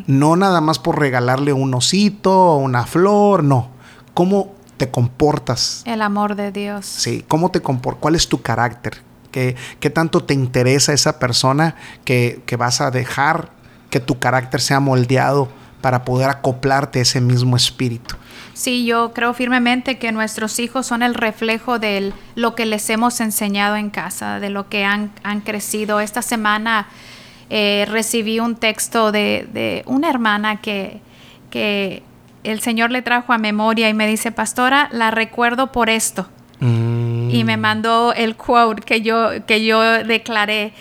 A: no nada más por regalarle un osito o una flor, no. ¿Cómo te comportas?
B: El amor de Dios.
A: Sí, ¿cómo te comportas? ¿Cuál es tu carácter? ¿Qué, ¿Qué, tanto te interesa esa persona que, que vas a dejar que tu carácter sea moldeado para poder acoplarte a ese mismo espíritu.
B: Sí, yo creo firmemente que nuestros hijos son el reflejo de lo que les hemos enseñado en casa, de lo que han, crecido. Esta semana eh, recibí un texto de, una hermana que, que el Señor le trajo a memoria y me dice, pastora, la recuerdo por esto. Y me mandó el quote que yo, que yo declaré,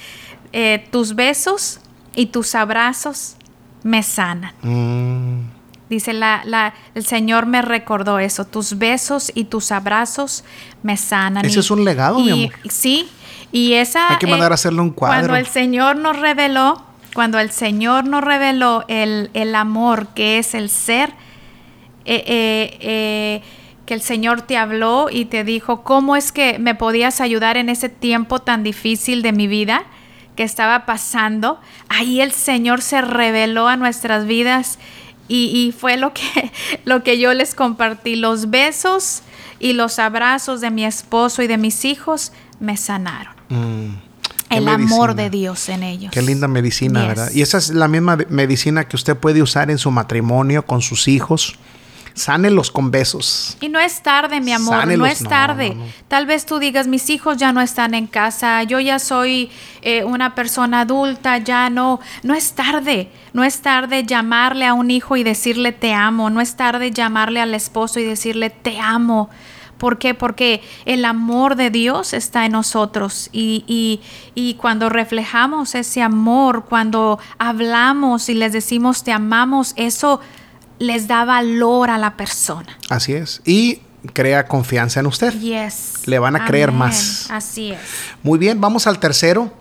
B: eh, tus besos y tus abrazos me sanan.
A: Mm.
B: Dice, la, la, el Señor me recordó eso, tus besos y tus abrazos me sanan.
A: Ese
B: Y-
A: es un legado, mi
B: y-
A: amor.
B: Sí, y esa...
A: Hay que mandar a hacerle un cuadro.
B: Cuando el Señor nos reveló, cuando el Señor nos reveló el, el amor que es el ser, eh, eh, eh, que el Señor te habló y te dijo, ¿cómo es que me podías ayudar en ese tiempo tan difícil de mi vida que estaba pasando? Ahí el Señor se reveló a nuestras vidas y, y fue lo que, lo que yo les compartí. Los besos y los abrazos de mi esposo y de mis hijos me sanaron.
A: Mm.
B: El amor de Dios en ellos.
A: Qué linda medicina,
B: Yes.
A: ¿verdad? Y esa es la misma medicina que usted puede usar en su matrimonio, con sus hijos. Sánelos con besos.
B: Y no es tarde, mi amor, no
A: Sánelos.
B: es
A: No,
B: tarde.
A: no, no.
B: Tal vez tú digas, mis hijos ya no están en casa, yo ya soy eh, una persona adulta, ya no. No es tarde, no es tarde llamarle a un hijo y decirle te amo, no es tarde llamarle al esposo y decirle te amo. ¿Por qué? Porque el amor de Dios está en nosotros y, y- y cuando reflejamos ese amor, cuando hablamos y les decimos te amamos, eso les da valor a la persona.
A: Así es. Y crea confianza en usted.
B: Yes.
A: Le van a creer más.
B: Así es.
A: Muy bien, vamos al tercero.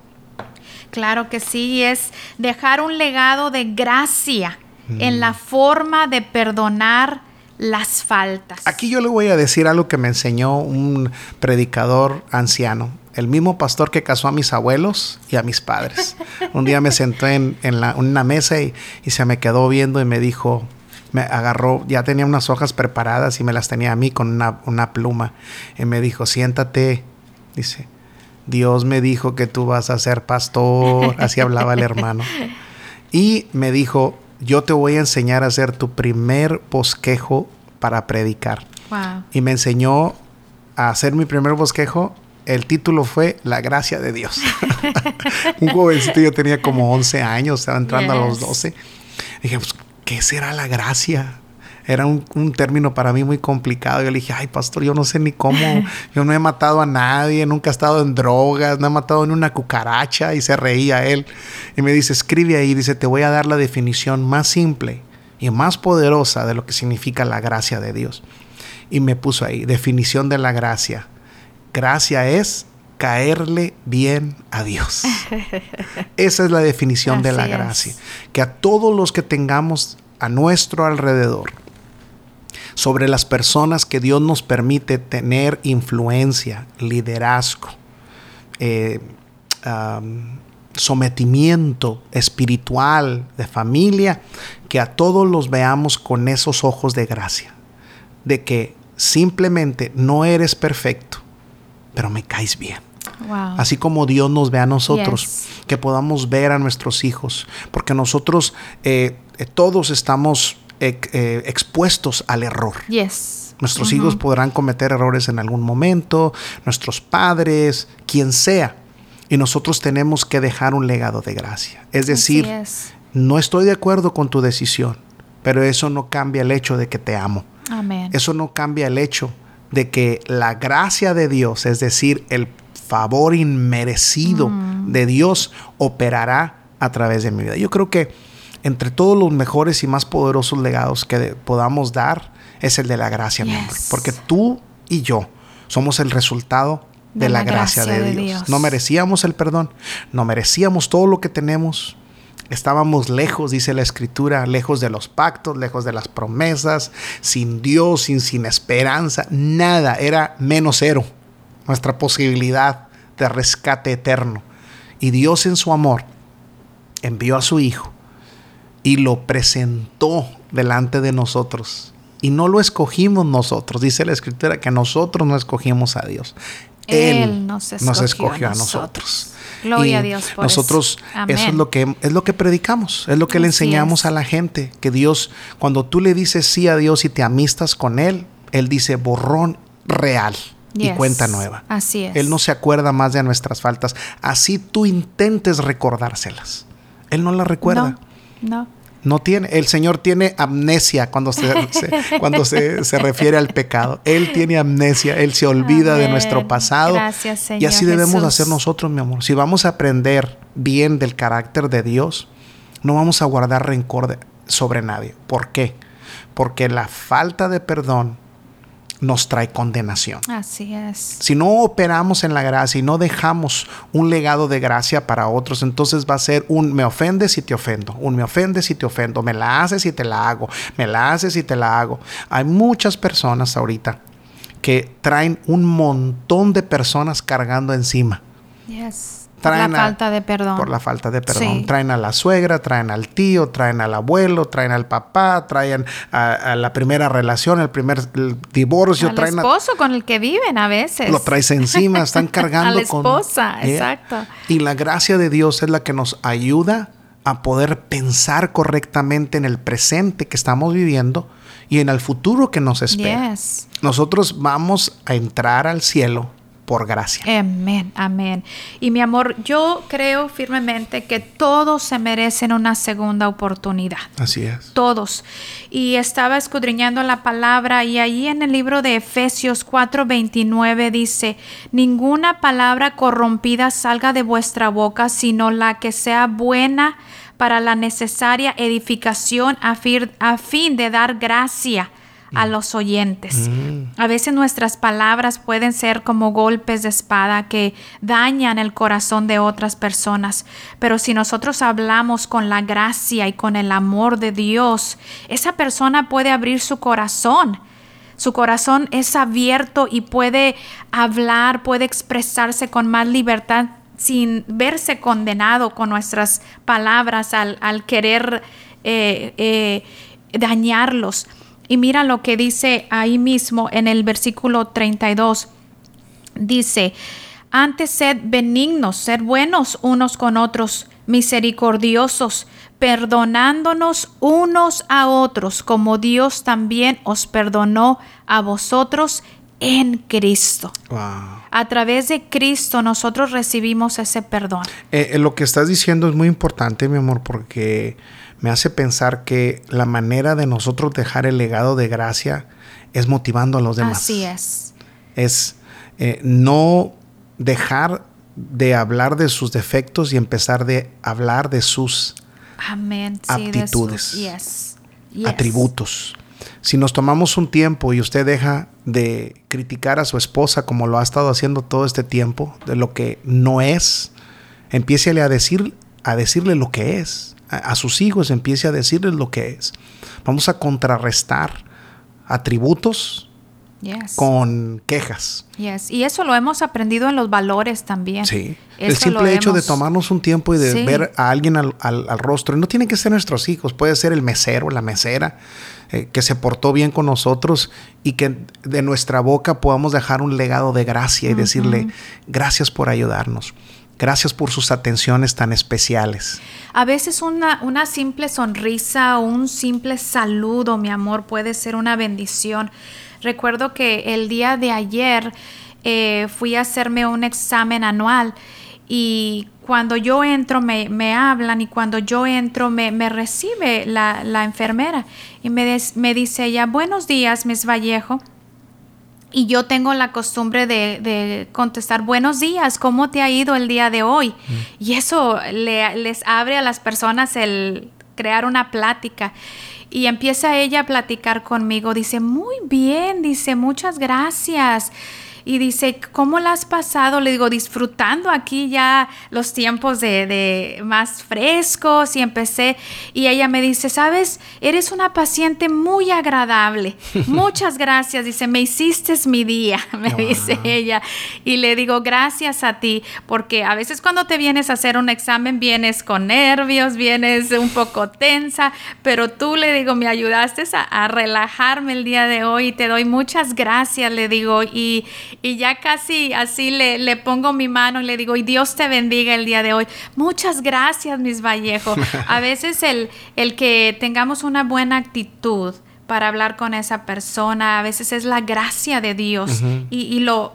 B: Claro que sí, es dejar un legado de gracia
A: Mm.
B: en la forma de perdonar las faltas.
A: Aquí yo le voy a decir algo que me enseñó un predicador anciano, el mismo pastor que casó a mis abuelos y a mis padres. Un día me sentó en, en la- una mesa y, y se me quedó viendo y me dijo, me agarró, ya tenía unas hojas preparadas y me las tenía a mí con una, una pluma. Y me dijo, siéntate, dice, Dios me dijo que tú vas a ser pastor. Así hablaba el hermano. Y me dijo, yo te voy a enseñar a hacer tu primer bosquejo para predicar.
B: Wow.
A: Y me enseñó a hacer mi primer bosquejo. El título fue La gracia de Dios. Un jovencito, yo tenía como 11 años, estaba entrando a los
B: Yes.
A: 12. Dije, pues, ¿qué será la gracia? Era un, un término para mí muy complicado. Yo le dije, ay, pastor, yo no sé ni cómo. Yo no he matado a nadie, nunca he estado en drogas, no he matado ni una cucaracha. Y se reía él. Y me dice, escribe ahí, dice, te voy a dar la definición más simple y más poderosa de lo que significa la gracia de Dios. Y me puso ahí, definición de la gracia. Gracia es caerle bien a Dios. Esa es la definición de la
B: es.
A: gracia. Que a todos los que tengamos a nuestro alrededor, sobre las personas que Dios nos permite tener influencia, liderazgo, eh, sometimiento espiritual, de familia, que a todos los veamos con esos ojos de gracia, de que simplemente no eres perfecto, pero me caes bien.
B: Wow.
A: Así como Dios nos ve a nosotros,
B: Yes.
A: que podamos ver a nuestros hijos, porque nosotros eh, eh, todos estamos eh, expuestos al error.
B: Yes.
A: Nuestros
B: Ujú.
A: hijos podrán cometer errores en algún momento, nuestros padres, quien sea, y nosotros tenemos que dejar un legado de gracia. Es decir,
B: es.
A: no estoy de acuerdo con tu decisión, pero eso no cambia el hecho de que te amo.
B: Amén.
A: Eso no cambia el hecho de que la gracia de Dios, es decir, el favor inmerecido
B: Mm.
A: de Dios, operará a través de mi vida. Yo creo que entre todos los mejores y más poderosos legados que podamos dar es el de la gracia, mi amor. Porque tú y yo somos el resultado de, la, gracia, de, Dios. No merecíamos el perdón, no merecíamos todo lo que tenemos. Estábamos lejos, dice la escritura, lejos de los pactos, lejos de las promesas, sin Dios, sin, sin esperanza, nada, era menos cero nuestra posibilidad de rescate eterno. Y Dios en su amor envió a su Hijo y lo presentó delante de nosotros. Y no lo escogimos nosotros, dice la escritura, que nosotros no escogimos a Dios. Él,
B: Él nos escogió a
A: a
B: nosotros.
A: nosotros.
B: Gloria
A: Y
B: a Dios por
A: nosotros,
B: eso.
A: Eso es lo que es lo que predicamos, es lo que le enseñamos
B: es.
A: a la gente, que Dios, cuando tú le dices sí a Dios y te amistas con Él, Él dice borrón real y cuenta nueva.
B: Así es.
A: Él no se acuerda más de nuestras faltas. Así tú intentes recordárselas. Él no las recuerda.
B: No, no.
A: No tiene. El Señor tiene amnesia cuando se, cuando se, refiere al pecado. Él tiene amnesia. Él se olvida de nuestro pasado.
B: Gracias, Señor.
A: Y así debemos hacer nosotros, mi amor. Si vamos a aprender bien del carácter de Dios, no vamos a guardar rencor sobre nadie. ¿Por qué? Porque la falta de perdón nos trae condenación.
B: Así es.
A: Si no operamos en la gracia y no dejamos un legado de gracia para otros, entonces va a ser un me ofendes y te ofendo, un me ofendes y te ofendo, me la haces y te la hago, me la haces y te la hago. Hay muchas personas ahorita que traen un montón de personas cargando encima.
B: Yes por la falta de perdón.
A: Por la falta de perdón. Traen a la suegra, traen al tío, traen al abuelo, traen al papá, traen a, la primera relación, el primer divorcio.
B: Al
A: traen
B: esposo con el que viven a veces.
A: Lo traes encima, están cargando
B: a la esposa, exacto.
A: Y la gracia de Dios es la que nos ayuda a poder pensar correctamente en el presente que estamos viviendo y en el futuro que nos espera. Nosotros vamos a entrar al cielo por gracia.
B: Amén, amén. Y mi amor, yo creo firmemente que todos se merecen una segunda oportunidad.
A: Así es.
B: Todos. Y estaba escudriñando la palabra y ahí en el libro de Efesios 4:29 dice, ninguna palabra corrompida salga de vuestra boca, sino la que sea buena para la necesaria edificación a fin, a fin de dar gracia a mm. los oyentes. Mm. A veces nuestras palabras pueden ser como golpes de espada que dañan el corazón de otras personas, pero si nosotros hablamos con la gracia y con el amor de Dios, esa persona puede abrir su corazón. Su corazón es abierto y puede hablar, puede expresarse con más libertad sin verse condenado con nuestras palabras al, querer eh, eh, dañarlos. Y mira lo que dice ahí mismo en el versículo 32. Dice, antes sed benignos, ser buenos unos con otros, misericordiosos, perdonándonos unos a otros, como Dios también os perdonó a vosotros en Cristo. A través de Cristo nosotros recibimos ese perdón.
A: Eh, eh, lo que estás diciendo es muy importante, mi amor, porque me hace pensar que la manera de nosotros dejar el legado de gracia es motivando a los demás.
B: Así es.
A: Es eh, no dejar de hablar de sus defectos y empezar de hablar de sus aptitudes, atributos. Si nos tomamos un tiempo y usted deja de criticar a su esposa como lo ha estado haciendo todo este tiempo, de lo que no es, empiece a, decir, a decirle lo que es a, sus hijos, empiece a decirles lo que es. Vamos a contrarrestar atributos con quejas.
B: Y eso lo hemos aprendido en los valores también.
A: Sí. el simple hecho de tomarnos un tiempo y de ver a alguien al, rostro. Y no tienen que ser nuestros hijos, puede ser el mesero, la mesera, eh, que se portó bien con nosotros y que de nuestra boca podamos dejar un legado de gracia y decirle gracias por ayudarnos. Gracias por sus atenciones tan especiales.
B: A veces una, una simple sonrisa o un simple saludo, mi amor, puede ser una bendición. Recuerdo que el día de ayer eh, fui a hacerme un examen anual y cuando yo entro me, me hablan y cuando yo entro me, me recibe la, la, enfermera y me, me dice ella, buenos días, Miss Vallejo. Y yo tengo la costumbre de, contestar, buenos días, ¿cómo te ha ido el día de hoy? Mm. Y eso les abre a las personas el crear una plática. Y empieza ella a platicar conmigo, dice, muy bien, dice, muchas gracias y dice, ¿cómo la has pasado? Le digo, disfrutando aquí ya los tiempos de, más frescos y empecé y ella me dice, sabes, eres una paciente muy agradable. Muchas gracias. Dice, me hiciste mi día, me dice ella. Y le digo, gracias a ti, porque a veces cuando te vienes a hacer un examen vienes con nervios, vienes un poco tensa, pero tú le digo, me ayudaste a, a relajarme el día de hoy y te doy muchas gracias, le digo, y, y ya casi así le, le, pongo mi mano y le digo, y Dios te bendiga el día de hoy. Muchas gracias, mis Vallejo. A veces el, el que tengamos una buena actitud para hablar con esa persona. A veces es la gracia de Dios y, lo,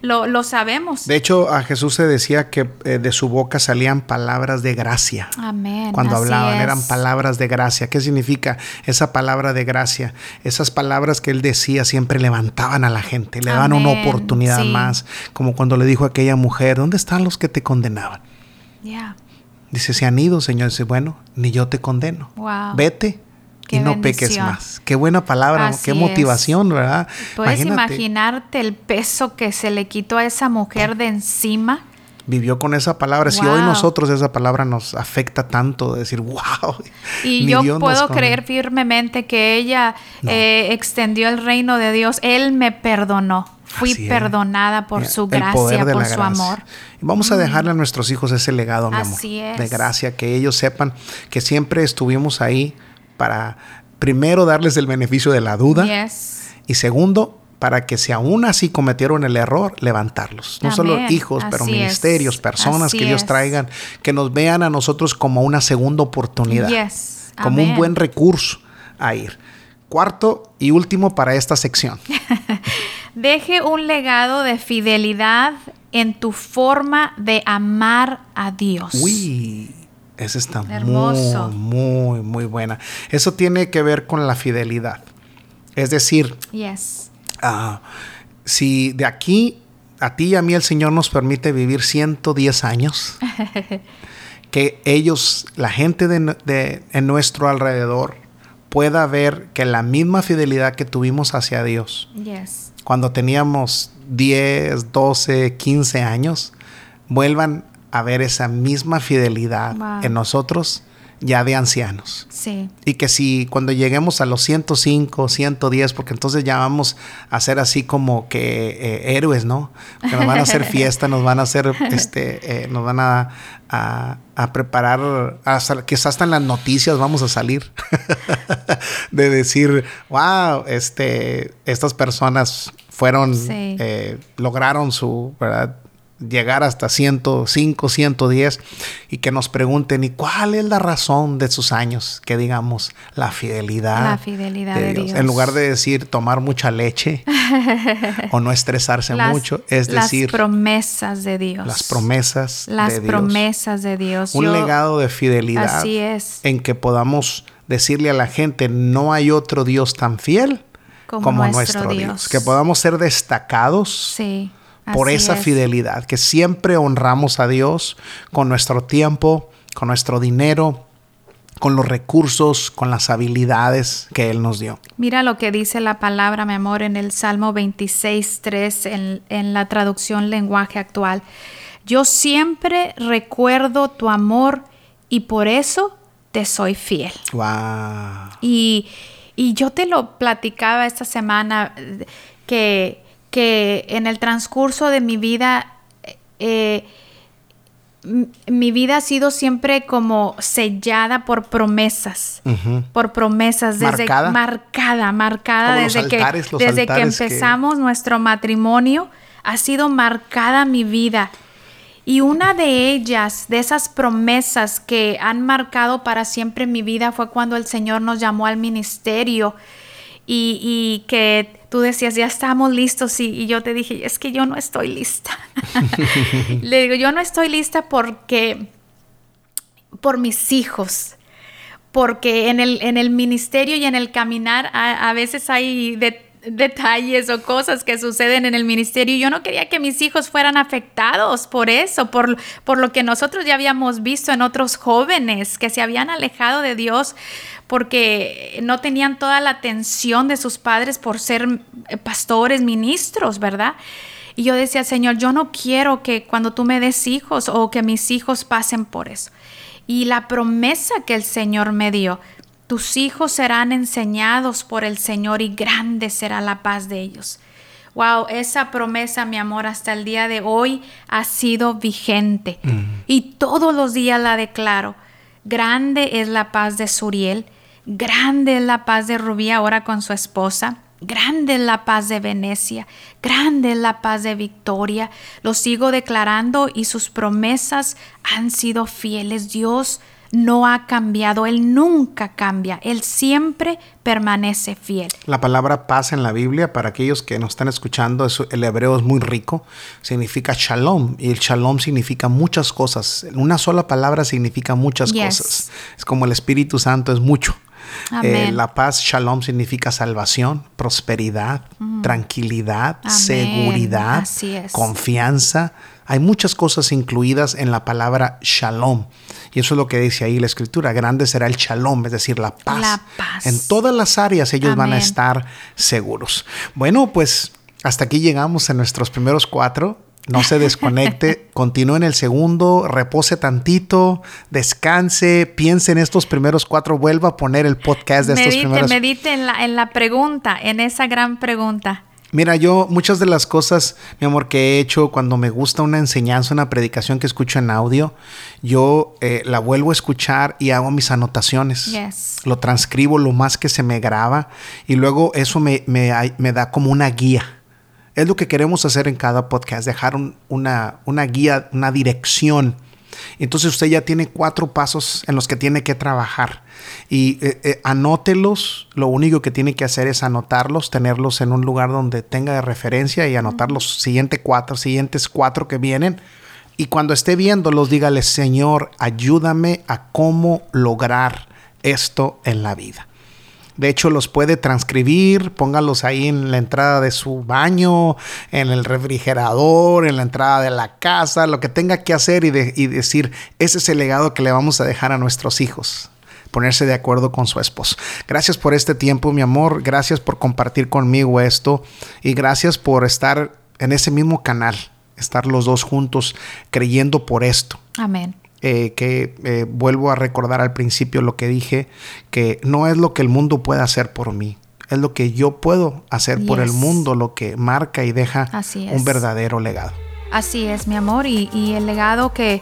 B: lo, sabemos.
A: De hecho, a Jesús se decía que eh, de su boca salían palabras de gracia.
B: Amén.
A: Cuando hablaban eran palabras de gracia. ¿Qué significa esa palabra de gracia? Esas palabras que él decía siempre levantaban a la gente, le daban una oportunidad más. Como cuando le dijo a aquella mujer, ¿dónde están los que te condenaban?
B: Ya.
A: Dice, se han ido, Señor. Dice, bueno, ni yo te condeno. Vete y no peques más. Qué buena palabra, qué motivación, ¿verdad?
B: Puedes imaginarte el peso que se le quitó a esa mujer de encima.
A: Vivió con esa palabra. Si hoy nosotros esa palabra nos afecta tanto, de decir, wow.
B: Y yo puedo creer firmemente que ella eh, extendió el reino de Dios. Él me perdonó. Fui perdonada por su gracia, por su amor.
A: Vamos a dejarle a nuestros hijos ese legado, mi amor, de gracia, que ellos sepan que siempre estuvimos ahí para primero darles el beneficio de la duda y segundo para que si aún así cometieron el error, levantarlos. No solo hijos, pero ministerios, personas que ellos traigan, que nos vean a nosotros como una segunda oportunidad, como un buen recurso a ir. Cuarto y último para esta sección.
B: Deje un legado de fidelidad en tu forma de amar a Dios.
A: Uy, esa está muy, muy, muy buena. Eso tiene que ver con la fidelidad. Es decir,
B: yes.
A: Ah, si de aquí a ti y a mí el Señor nos permite vivir 110 años, que ellos, la gente de, en nuestro alrededor, pueda ver que la misma fidelidad que tuvimos hacia Dios,
B: yes
A: cuando teníamos 10, 12, 15 años, vuelvan a ver esa misma fidelidad en nosotros ya de ancianos.
B: Sí.
A: Y que si cuando lleguemos a los 105, 110, porque entonces ya vamos a ser así como que eh, héroes, ¿no? Que nos van a hacer fiesta, nos van a hacer, este, eh, nos van a, a, preparar, hasta, quizás hasta en las noticias vamos a salir de decir, wow, este, estas personas fueron, eh, lograron su, ¿verdad? Llegar hasta 105, 110 y que nos pregunten, ¿y cuál es la razón de sus años? Que digamos, la fidelidad.
B: La fidelidad de, Dios.
A: En lugar de decir tomar mucha leche o no estresarse mucho, es decir...
B: Las promesas de Dios.
A: Las promesas
B: las de Dios. promesas de Dios.
A: Un legado de fidelidad.
B: Así es.
A: En que podamos decirle a la gente, no hay otro Dios tan fiel como, nuestro, Dios. Que podamos ser destacados.
B: Sí
A: por esa fidelidad, que siempre honramos a Dios con nuestro tiempo, con nuestro dinero, con los recursos, con las habilidades que Él nos dio.
B: Mira lo que dice la palabra, mi amor, en el Salmo 26, 3, en, en la traducción lenguaje actual. Yo siempre recuerdo tu amor y por eso te soy fiel.
A: Wow.
B: Y, y yo te lo platicaba esta semana que que en el transcurso de mi vida, eh, mi vida ha sido siempre como sellada por promesas, por promesas, desde
A: marcada,
B: marcada, marcada desde que desde que empezamos nuestro matrimonio ha sido marcada mi vida. Y una de ellas, de esas promesas que han marcado para siempre mi vida, fue cuando el Señor nos llamó al ministerio y, y que tú decías, ya estamos listos y, yo te dije, es que yo no estoy lista. Le digo, yo no estoy lista porque, por mis hijos, porque en el, en el ministerio y en el caminar a, veces hay detalles o cosas que suceden en el ministerio. Yo no quería que mis hijos fueran afectados por eso, por, por lo que nosotros ya habíamos visto en otros jóvenes que se habían alejado de Dios porque no tenían toda la atención de sus padres por ser eh, pastores, ministros, ¿verdad? Y yo decía, Señor, yo no quiero que cuando tú me des hijos o que mis hijos pasen por eso. Y la promesa que el Señor me dio, tus hijos serán enseñados por el Señor y grande será la paz de ellos. Wow, esa promesa, mi amor, hasta el día de hoy ha sido vigente. Mm. Y todos los días la declaro. Grande es la paz de Suriel Grande es la paz de Rubí ahora con su esposa. Grande es la paz de Venecia, grande es la paz de Victoria. Lo sigo declarando y sus promesas han sido fieles. Dios no ha cambiado, Él nunca cambia, Él siempre permanece fiel.
A: La palabra paz en la Biblia, para aquellos que nos están escuchando, el hebreo es muy rico, significa shalom, y el shalom significa muchas cosas. Una sola palabra significa muchas cosas. Es como el Espíritu Santo es mucho. Eh, la paz, shalom, significa salvación, prosperidad, mm. tranquilidad, seguridad, confianza. Hay muchas cosas incluidas en la palabra shalom. Y eso es lo que dice ahí la escritura. Grande será el shalom, es decir, la paz. En todas las áreas ellos van a estar seguros. Bueno, pues hasta aquí llegamos en nuestros primeros cuatro no se desconecte, continúe en el segundo, repose tantito, descanse, piense en estos primeros cuatro, vuelva a poner el podcast de estos primeros.
B: Medite en la, en la pregunta, en esa gran pregunta.
A: Mira, yo muchas de las cosas, mi amor, que he hecho cuando me gusta una enseñanza, una predicación que escucho en audio, yo eh, la vuelvo a escuchar y hago mis anotaciones. Lo transcribo lo más que se me graba y luego eso me, me, me da como una guía es lo que queremos hacer en cada podcast, dejar una, una guía, una dirección. Entonces usted ya tiene cuatro pasos en los que tiene que trabajar y eh, eh, anótelos. Lo único que tiene que hacer es anotarlos, tenerlos en un lugar donde tenga de referencia y anotar los siguientes cuatro, siguientes cuatro que vienen. Y cuando esté viéndolos, dígale, Señor, ayúdame a cómo lograr esto en la vida. De hecho, los puede transcribir, póngalos ahí en la entrada de su baño, en el refrigerador, en la entrada de la casa, lo que tenga que hacer y, decir, ese es el legado que le vamos a dejar a nuestros hijos ponerse de acuerdo con su esposo. Gracias por este tiempo, mi amor. Gracias por compartir conmigo esto. Y gracias por estar en ese mismo canal, estar los dos juntos creyendo por esto.
B: Amén.
A: Eh, que eh, vuelvo a recordar al principio lo que dije, que no es lo que el mundo puede hacer por mí, es lo que yo puedo hacer por el mundo, lo que marca y deja un verdadero legado.
B: Así es, mi amor, y, el legado que,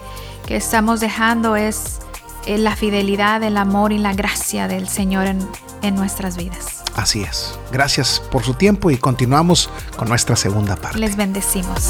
B: estamos dejando es eh, la fidelidad, el amor y la gracia del Señor en, en nuestras vidas.
A: Así es. Gracias por su tiempo y continuamos con nuestra segunda parte.
B: Les bendecimos.